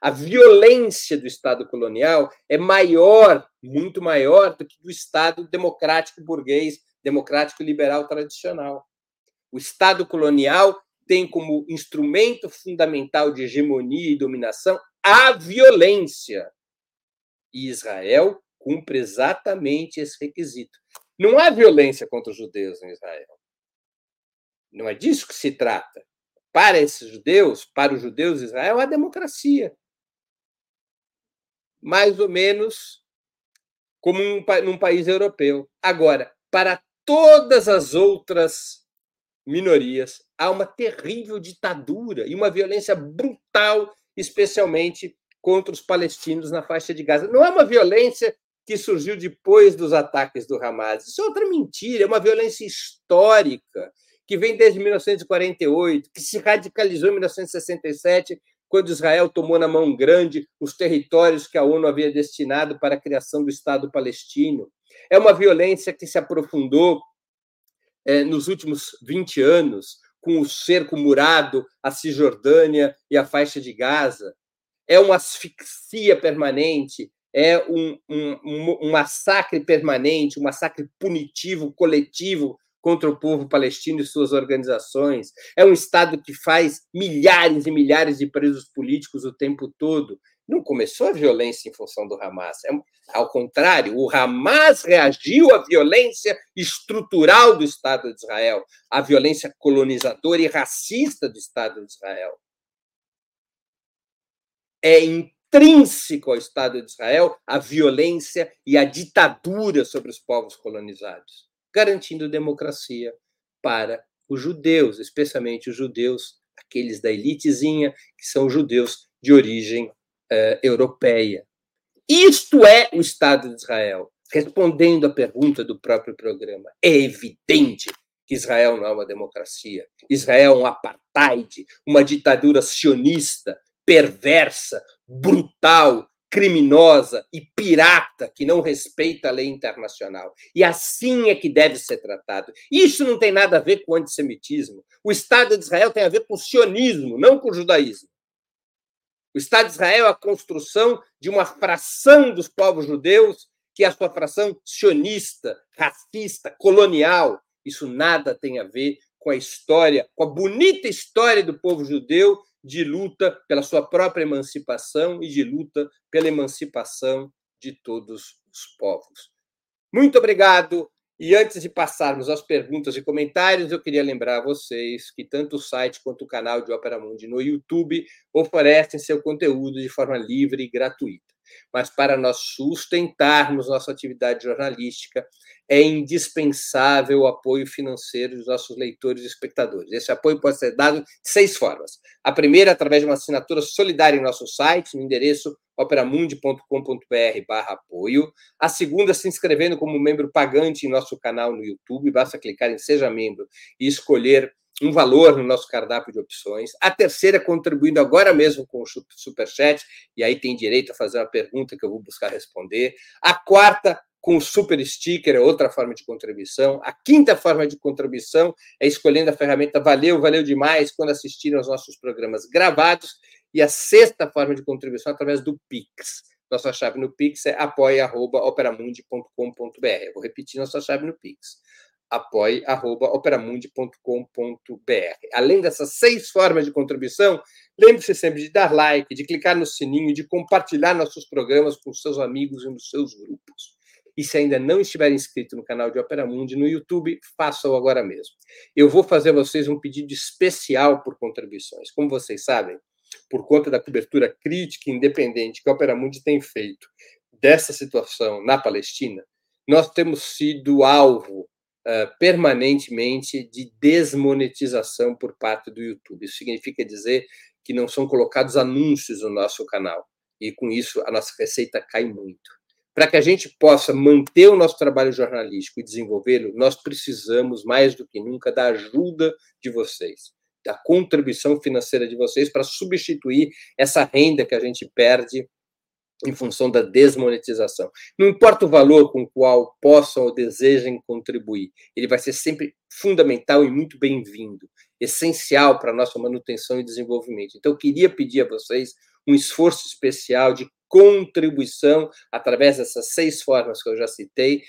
A violência do Estado colonial é maior, muito maior do que do Estado democrático burguês, democrático liberal tradicional. O Estado colonial tem como instrumento fundamental de hegemonia e dominação a violência. E Israel cumpre exatamente esse requisito. Não há violência contra os judeus em Israel. Não é disso que se trata. Para esses judeus, para os judeus de Israel, há democracia. Mais ou menos como um, num país europeu. Agora, para todas as outras minorias, há uma terrível ditadura e uma violência brutal, especialmente contra os palestinos na faixa de Gaza. Não é uma violência que surgiu depois dos ataques do Hamas. Isso é outra mentira, é uma violência histórica que vem desde 1948, que se radicalizou em 1967, quando Israel tomou na mão grande os territórios que a ONU havia destinado para a criação do Estado palestino. É uma violência que se aprofundou é, nos últimos 20 anos, com o cerco murado à Cisjordânia e à faixa de Gaza. É uma asfixia permanente, é um, um, um, massacre permanente, um massacre punitivo, coletivo contra o povo palestino e suas organizações. É um Estado que faz milhares e milhares de presos políticos o tempo todo. Não começou a violência em função do Hamas. É, ao contrário, o Hamas reagiu à violência estrutural do Estado de Israel, à violência colonizadora e racista do Estado de Israel. É intrínseco ao Estado de Israel a violência e a ditadura sobre os povos colonizados, garantindo democracia para os judeus, especialmente os judeus, aqueles da elitezinha, que são judeus de origem uh, europeia. Isto é o Estado de Israel. Respondendo à pergunta do próprio programa, é evidente que Israel não é uma democracia. Israel é um apartheid, uma ditadura sionista, perversa, brutal, criminosa e pirata que não respeita a lei internacional. E assim é que deve ser tratado. Isso não tem nada a ver com o antissemitismo. O Estado de Israel tem a ver com o sionismo, não com o judaísmo. O Estado de Israel é a construção de uma fração dos povos judeus, que é a sua fração sionista, racista, colonial. Isso nada tem a ver com a história, com a bonita história do povo judeu de luta pela sua própria emancipação e de luta pela emancipação de todos os povos. Muito obrigado. E antes de passarmos às perguntas e comentários, eu queria lembrar a vocês que tanto o site quanto o canal de Opera Mundi no YouTube oferecem seu conteúdo de forma livre e gratuita. Mas para nós sustentarmos nossa atividade jornalística, é indispensável o apoio financeiro dos nossos leitores e espectadores. Esse apoio pode ser dado de seis formas. A primeira, através de uma assinatura solidária em nosso site, no endereço operamundi.com.br barra apoio. A segunda, se inscrevendo como membro pagante em nosso canal no YouTube. Basta clicar em Seja Membro e escolher um valor no nosso cardápio de opções. A terceira, contribuindo agora mesmo com o Superchat, e aí tem direito a fazer uma pergunta que eu vou buscar responder. A quarta, com o super sticker, é outra forma de contribuição. A quinta forma de contribuição é escolhendo a ferramenta Valeu, valeu demais quando assistiram aos nossos programas gravados. E a sexta forma de contribuição é através do Pix. Nossa chave no Pix é apoia.operamundi.com.br. Vou repetir nossa chave no Pix apoie.operamundi.com.br. Além dessas seis formas de contribuição, lembre-se sempre de dar like, de clicar no sininho, de compartilhar nossos programas com seus amigos e nos seus grupos. E se ainda não estiver inscrito no canal de Opera Mundi no YouTube, faça-o agora mesmo. Eu vou fazer a vocês um pedido especial por contribuições. Como vocês sabem, por conta da cobertura crítica e independente que a Opera Mundi tem feito dessa situação na Palestina, nós temos sido alvo uh, permanentemente de desmonetização por parte do YouTube. Isso significa dizer que não são colocados anúncios no nosso canal. E com isso a nossa receita cai muito. Para que a gente possa manter o nosso trabalho jornalístico e desenvolvê-lo, nós precisamos mais do que nunca da ajuda de vocês, da contribuição financeira de vocês para substituir essa renda que a gente perde em função da desmonetização. Não importa o valor com o qual possam ou desejem contribuir, ele vai ser sempre fundamental e muito bem-vindo, essencial para a nossa manutenção e desenvolvimento. Então, eu queria pedir a vocês um esforço especial de contribuição através dessas seis formas que eu já citei,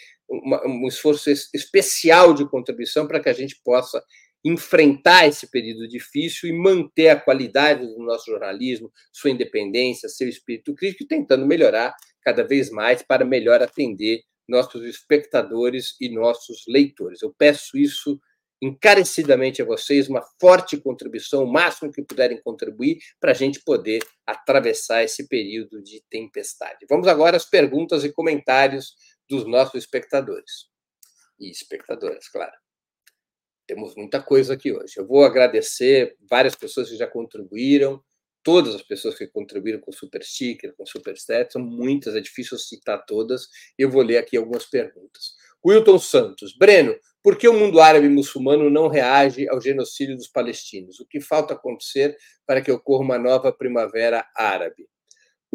um esforço especial de contribuição para que a gente possa enfrentar esse período difícil e manter a qualidade do nosso jornalismo, sua independência, seu espírito crítico, tentando melhorar cada vez mais para melhor atender nossos espectadores e nossos leitores. Eu peço isso encarecidamente a vocês, uma forte contribuição, o máximo que puderem contribuir, para a gente poder atravessar esse período de tempestade. Vamos agora às perguntas e comentários dos nossos espectadores. E espectadoras, claro. Temos muita coisa aqui hoje. Eu vou agradecer várias pessoas que já contribuíram, todas as pessoas que contribuíram com Super Sticker, com Super Stat, são muitas, é difícil citar todas. Eu vou ler aqui algumas perguntas. Wilton Santos, Breno, por que o mundo árabe muçulmano não reage ao genocídio dos palestinos? O que falta acontecer para que ocorra uma nova primavera árabe?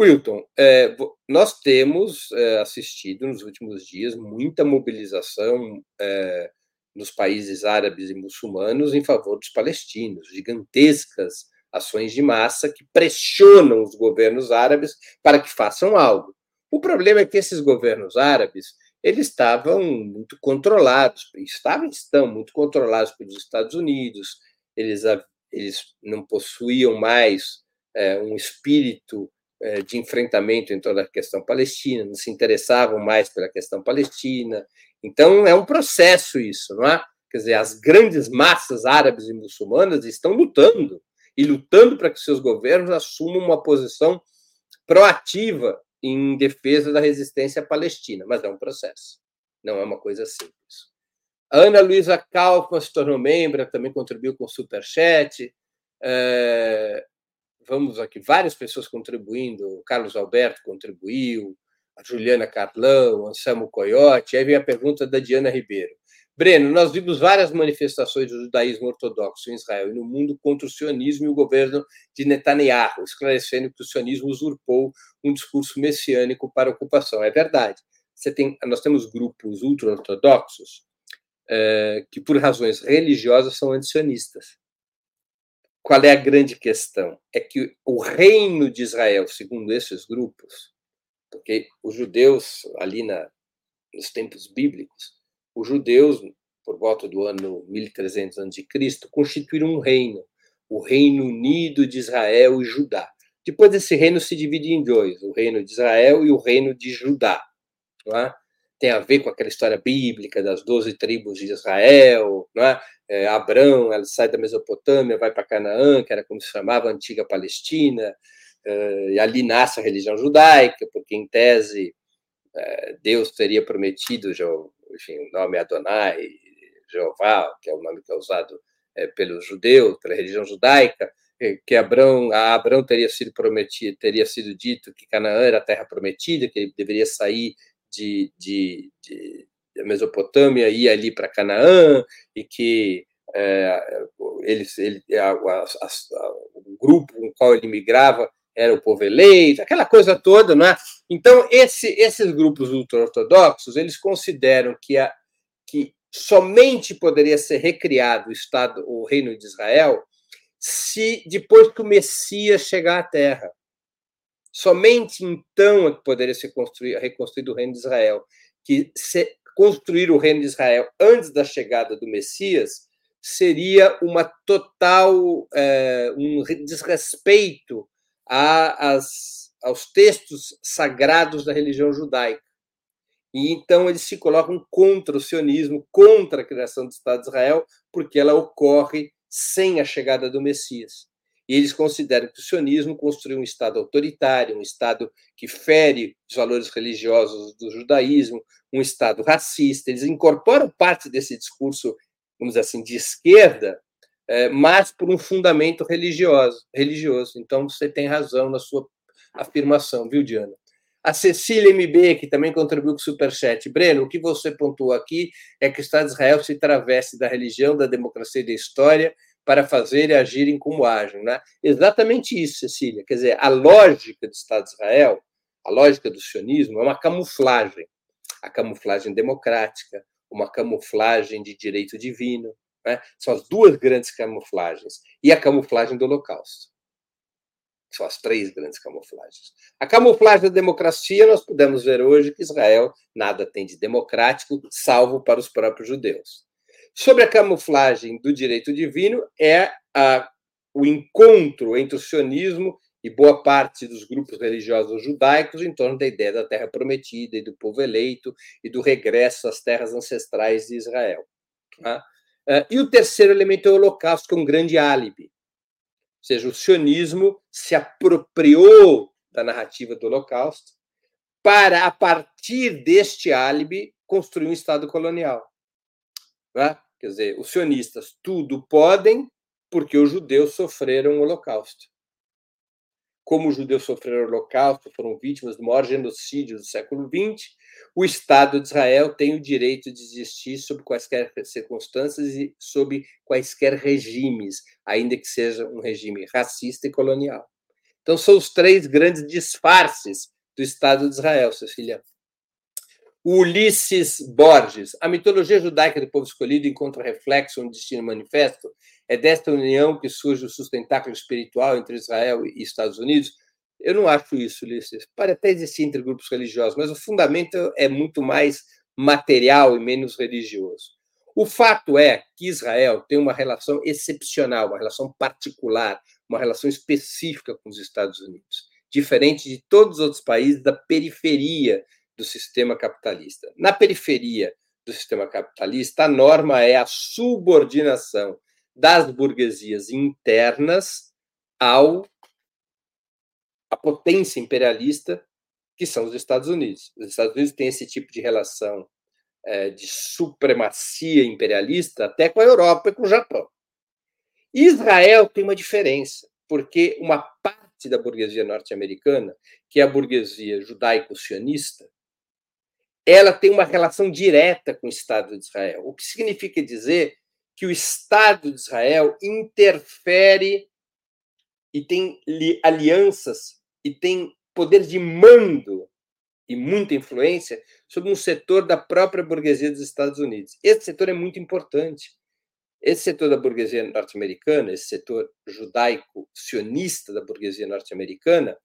Wilton, é, nós temos é, assistido nos últimos dias muita mobilização é, nos países árabes e muçulmanos em favor dos palestinos, gigantescas ações de massa que pressionam os governos árabes para que façam algo. O problema é que esses governos árabes eles estavam muito controlados, estavam estão muito controlados pelos Estados Unidos, eles, eles não possuíam mais é, um espírito é, de enfrentamento em toda a questão palestina, não se interessavam mais pela questão palestina, então, é um processo isso, não é? Quer dizer, as grandes massas árabes e muçulmanas estão lutando e lutando para que seus governos assumam uma posição proativa em defesa da resistência palestina, mas é um processo, não é uma coisa simples. A Ana Luísa Kaufmann se tornou membro, também contribuiu com o Superchat. É, vamos aqui, várias pessoas contribuindo, o Carlos Alberto contribuiu, a Juliana Carlão, Anselmo Coyote. Aí vem a pergunta da Diana Ribeiro. Breno, nós vimos várias manifestações do judaísmo ortodoxo em Israel e no mundo contra o sionismo e o governo de Netanyahu, esclarecendo que o sionismo usurpou um discurso messiânico para a ocupação. É verdade. Tem, nós temos grupos ultra-ortodoxos é, que, por razões religiosas, são antisionistas. Qual é a grande questão? É que o reino de Israel, segundo esses grupos, porque os judeus, ali na, nos tempos bíblicos, os judeus, por volta do ano 1300 a.C., constituíram um reino, o Reino Unido de Israel e Judá. Depois esse reino se divide em dois, o reino de Israel e o reino de Judá. É? Tem a ver com aquela história bíblica das doze tribos de Israel, é? é Abrão, ela sai da Mesopotâmia, vai para Canaã, que era como se chamava a antiga Palestina, e ali nasce a religião judaica, porque, em tese, uh, Deus teria prometido, enfim, o nome Adonai, Jeová, que é o nome que é usado uh, pelos judeus, pela religião judaica, que Abraão, a Abraão teria sido prometido, teria sido dito que Canaã era a terra prometida, que ele deveria sair de, de, de da Mesopotâmia e ir ali para Canaã, e que é, ele, ele, a, a, a, o grupo com o qual ele migrava era o povo eleito, aquela coisa toda, não é? Então, esse, esses grupos ultra-ortodoxos, eles consideram que, a, que somente poderia ser recriado o Estado, o Reino de Israel, se depois que o Messias chegar à Terra. Somente então é que poderia ser reconstruído o Reino de Israel. Que se, construir o Reino de Israel antes da chegada do Messias seria uma total é, um desrespeito as, aos textos sagrados da religião judaica. E então eles se colocam contra o sionismo, contra a criação do Estado de Israel, porque ela ocorre sem a chegada do Messias. E eles consideram que o sionismo construiu um Estado autoritário, um Estado que fere os valores religiosos do judaísmo, um Estado racista. Eles incorporam parte desse discurso, vamos dizer assim, de esquerda, é, mas por um fundamento religioso. religioso. Então, você tem razão na sua afirmação, viu, Diana? A Cecília MB, que também contribuiu com o Superchat. Breno, o que você pontuou aqui é que o Estado de Israel se traveste da religião, da democracia e da história para fazer e agirem como agem. Né? Exatamente isso, Cecília. Quer dizer, a lógica do Estado de Israel, a lógica do sionismo, é uma camuflagem. A camuflagem democrática, uma camuflagem de direito divino, né? São as duas grandes camuflagens. E a camuflagem do Holocausto. São as três grandes camuflagens. A camuflagem da democracia, nós podemos ver hoje que Israel nada tem de democrático, salvo para os próprios judeus. Sobre a camuflagem do direito divino, é a, o encontro entre o sionismo e boa parte dos grupos religiosos judaicos em torno da ideia da terra prometida e do povo eleito e do regresso às terras ancestrais de Israel. Tá? Uh, e o terceiro elemento é o Holocausto, que é um grande álibi. Ou seja, o sionismo se apropriou da narrativa do Holocausto para, a partir deste álibi, construir um Estado colonial. Né? Quer dizer, os sionistas tudo podem porque os judeus sofreram o Holocausto. Como os judeus sofreram o Holocausto, foram vítimas do maior genocídio do século XX, o Estado de Israel tem o direito de existir sob quaisquer circunstâncias e sob quaisquer regimes, ainda que seja um regime racista e colonial. Então, são os três grandes disfarces do Estado de Israel, Cecília. Ulisses Borges, a mitologia judaica do povo escolhido encontra reflexo no destino manifesto. É desta união que surge o sustentáculo espiritual entre Israel e Estados Unidos. Eu não acho isso, Ulisses. Pode até existir entre grupos religiosos, mas o fundamento é muito mais material e menos religioso. O fato é que Israel tem uma relação excepcional, uma relação particular, uma relação específica com os Estados Unidos, diferente de todos os outros países da periferia do sistema capitalista. Na periferia do sistema capitalista, a norma é a subordinação das burguesias internas ao potência imperialista que são os Estados Unidos. Os Estados Unidos têm esse tipo de relação é, de supremacia imperialista até com a Europa e com o Japão. Israel tem uma diferença, porque uma parte da burguesia norte-americana, que é a burguesia judaico-sionista, ela tem uma relação direta com o Estado de Israel, o que significa dizer que o Estado de Israel interfere e tem alianças e tem poder de mando e muita influência sobre um setor da própria burguesia dos Estados Unidos. Esse setor é muito importante. Esse setor da burguesia norte-americana, esse setor judaico-sionista da burguesia norte-americana,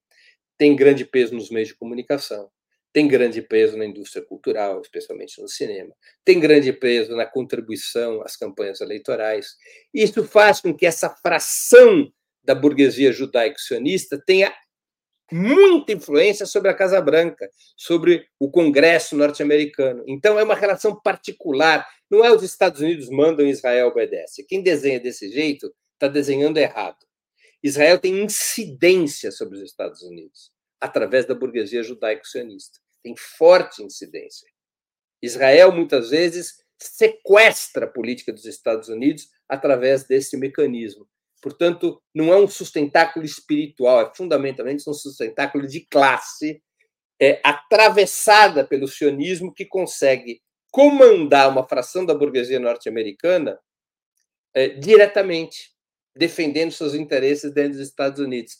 tem grande peso nos meios de comunicação, tem grande peso na indústria cultural, especialmente no cinema, tem grande peso na contribuição às campanhas eleitorais. Isso faz com que essa fração da burguesia judaico-sionista tenha muita influência sobre a Casa Branca, sobre o Congresso norte-americano. Então, é uma relação particular. Não é os Estados Unidos mandam Israel obedece. Quem desenha desse jeito está desenhando errado. Israel tem incidência sobre os Estados Unidos através da burguesia judaico-sionista. Tem forte incidência. Israel, muitas vezes, sequestra a política dos Estados Unidos através desse mecanismo. Portanto, não é um sustentáculo espiritual, é fundamentalmente um sustentáculo de classe, é, atravessada pelo sionismo que consegue comandar uma fração da burguesia norte-americana é, diretamente, defendendo seus interesses dentro dos Estados Unidos.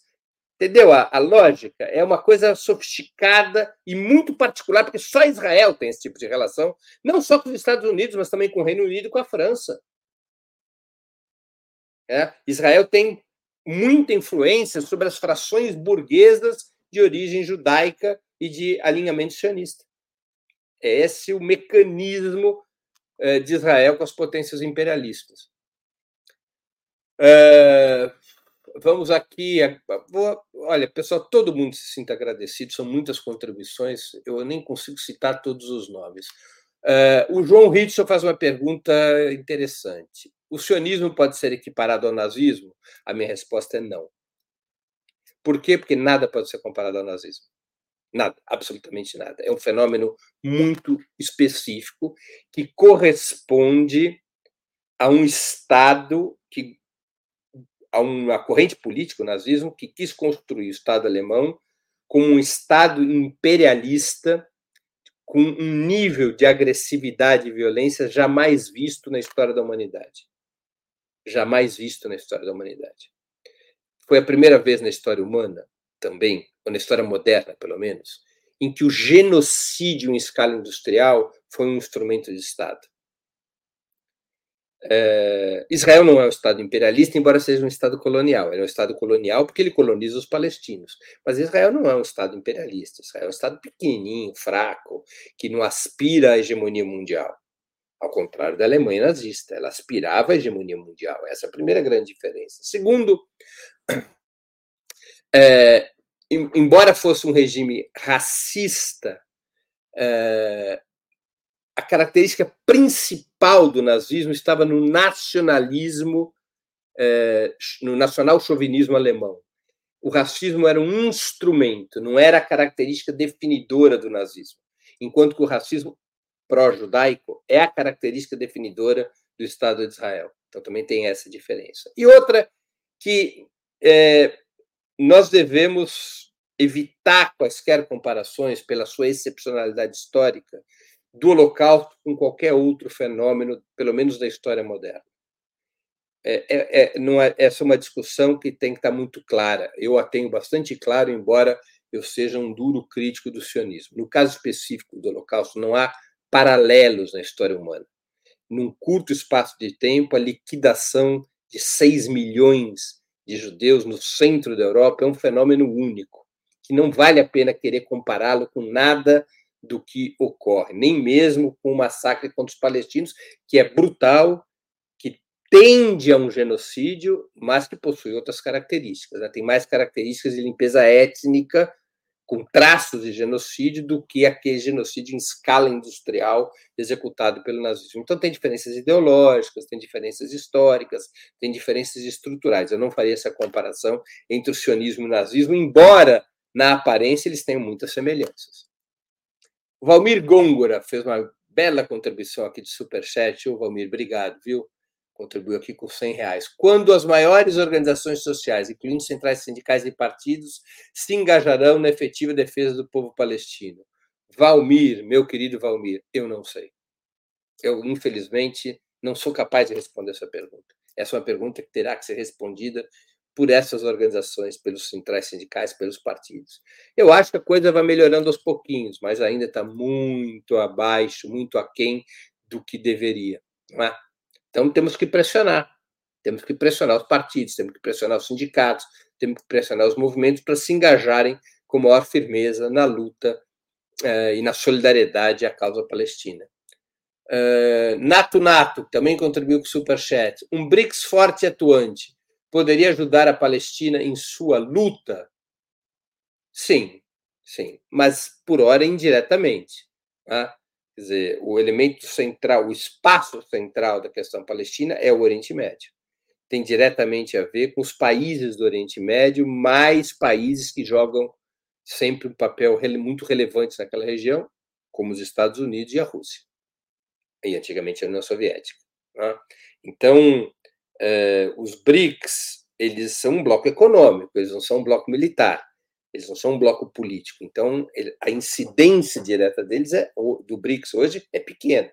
Entendeu? A, a, lógica é uma coisa sofisticada e muito particular, porque só Israel tem esse tipo de relação, não só com os Estados Unidos, mas também com o Reino Unido e com a França. É? Israel tem muita influência sobre as frações burguesas de origem judaica e de alinhamento sionista. É esse o mecanismo é, de Israel com as potências imperialistas. É, vamos aqui. Olha, pessoal, todo mundo se sinta agradecido, são muitas contribuições, eu nem consigo citar todos os nomes. Uh, o João Ritson faz uma pergunta interessante. O sionismo pode ser equiparado ao nazismo? A minha resposta é não. Por quê? Porque nada pode ser comparado ao nazismo. Nada, absolutamente nada. É um fenômeno muito específico que corresponde a um Estado que a uma corrente política, o nazismo, que quis construir o Estado alemão como um Estado imperialista com um nível de agressividade e violência jamais visto na história da humanidade. Jamais visto na história da humanidade. Foi a primeira vez na história humana, também, ou na história moderna, pelo menos, em que o genocídio em escala industrial foi um instrumento de Estado. É, Israel não é um Estado imperialista, embora seja um Estado colonial. Ele é um Estado colonial porque ele coloniza os palestinos. Mas Israel não é um Estado imperialista. Israel é um Estado pequenininho, fraco, que não aspira à hegemonia mundial. Ao contrário da Alemanha nazista, ela aspirava à hegemonia mundial. Essa é a primeira grande diferença. Segundo, <clears throat> é, embora fosse um regime racista, é, a característica principal do nazismo estava no nacionalismo, é, no nacional chauvinismo alemão. O racismo era um instrumento, não era a característica definidora do nazismo. Enquanto que o racismo pró-judaico é a característica definidora do Estado de Israel. Então também tem essa diferença. E outra que é, nós devemos evitar quaisquer comparações pela sua excepcionalidade histórica do Holocausto com qualquer outro fenômeno, pelo menos da história moderna. É, é, é, é, essa é uma discussão que tem que estar muito clara. Eu a tenho bastante claro, embora eu seja um duro crítico do sionismo. No caso específico do Holocausto, não há paralelos na história humana. Num curto espaço de tempo, a liquidação de 6 milhões de judeus no centro da Europa é um fenômeno único, que não vale a pena querer compará-lo com nada do que ocorre, nem mesmo com o massacre contra os palestinos, que é brutal, que tende a um genocídio, mas que possui outras características. Né? Tem mais características de limpeza étnica, com traços de genocídio, do que aquele genocídio em escala industrial executado pelo nazismo. Então, tem diferenças ideológicas, tem diferenças históricas, tem diferenças estruturais. Eu não faria essa comparação entre o sionismo e o nazismo, embora, na aparência, eles tenham muitas semelhanças. O Valmir Gôngora fez uma bela contribuição aqui de superchat. Ô, Valmir, obrigado, viu? Contribuiu aqui com 100 reais. Quando as maiores organizações sociais, incluindo centrais sindicais e partidos, se engajarão na efetiva defesa do povo palestino? Valmir, meu querido Valmir, eu não sei. Eu, infelizmente, não sou capaz de responder essa pergunta. Essa é uma pergunta que terá que ser respondida por essas organizações, pelos centrais sindicais, pelos partidos. Eu acho que a coisa vai melhorando aos pouquinhos, mas ainda está muito abaixo, muito aquém do que deveria. É? Então temos que pressionar, temos que pressionar os partidos, temos que pressionar os sindicatos, temos que pressionar os movimentos para se engajarem com maior firmeza na luta uh, e na solidariedade à causa palestina. Uh, Nato Nato também contribuiu com o Superchat. Um BRICS forte e atuante poderia ajudar a Palestina em sua luta? Sim, sim, mas por hora indiretamente. Tá? Quer dizer, o elemento central, o espaço central da questão palestina é o Oriente Médio. Tem diretamente a ver com os países do Oriente Médio, mais países que jogam sempre um papel muito relevante naquela região, como os Estados Unidos e a Rússia, e antigamente a União Soviética. Tá? Então, eh, os BRICS, eles são um bloco econômico, eles não são um bloco militar, eles não são um bloco político. Então, ele, a incidência direta deles, é, do BRICS hoje, é pequena.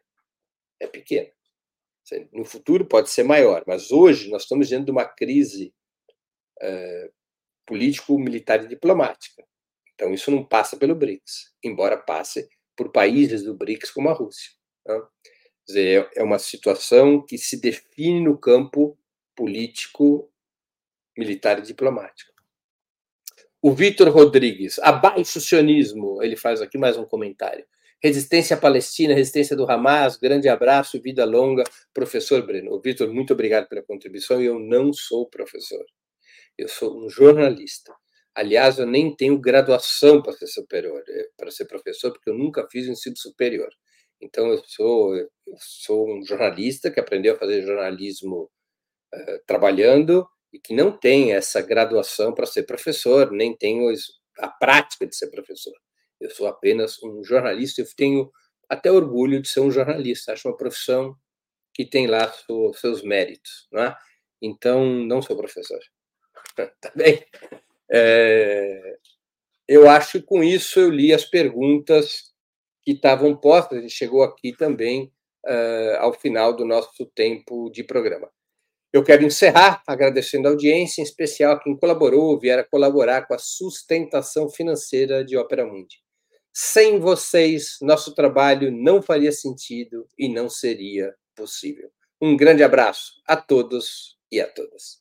É pequena. No futuro pode ser maior, mas hoje nós estamos diante de uma crise eh, político, militar e diplomática. Então, isso não passa pelo BRICS, embora passe por países do BRICS como a Rússia. Né? Dizer, é, é uma situação que se define no campo político, militar e diplomático. O Vitor Rodrigues, abaixo o sionismo, ele faz aqui mais um comentário. Resistência Palestina, resistência do Hamas, grande abraço, vida longa, professor Breno. Vitor, muito obrigado pela contribuição. Eu não sou professor, eu sou um jornalista. Aliás, eu nem tenho graduação para ser superior, eh, para ser professor, porque eu nunca fiz ensino superior. Então, eu sou, eu sou um jornalista que aprendeu a fazer jornalismo uh, trabalhando e que não tem essa graduação para ser professor, nem tenho a prática de ser professor. Eu sou apenas um jornalista, eu tenho até orgulho de ser um jornalista, acho uma profissão que tem lá seus méritos, não é? Então, não sou professor. <laughs> tá bem? É, eu acho que com isso eu li as perguntas que estavam postas e chegou aqui também uh, ao final do nosso tempo de programa. Eu quero encerrar agradecendo a audiência, em especial a quem colaborou ou viera colaborar com a sustentação financeira de Ópera Mundi. Sem vocês, nosso trabalho não faria sentido e não seria possível. Um grande abraço a todos e a todas.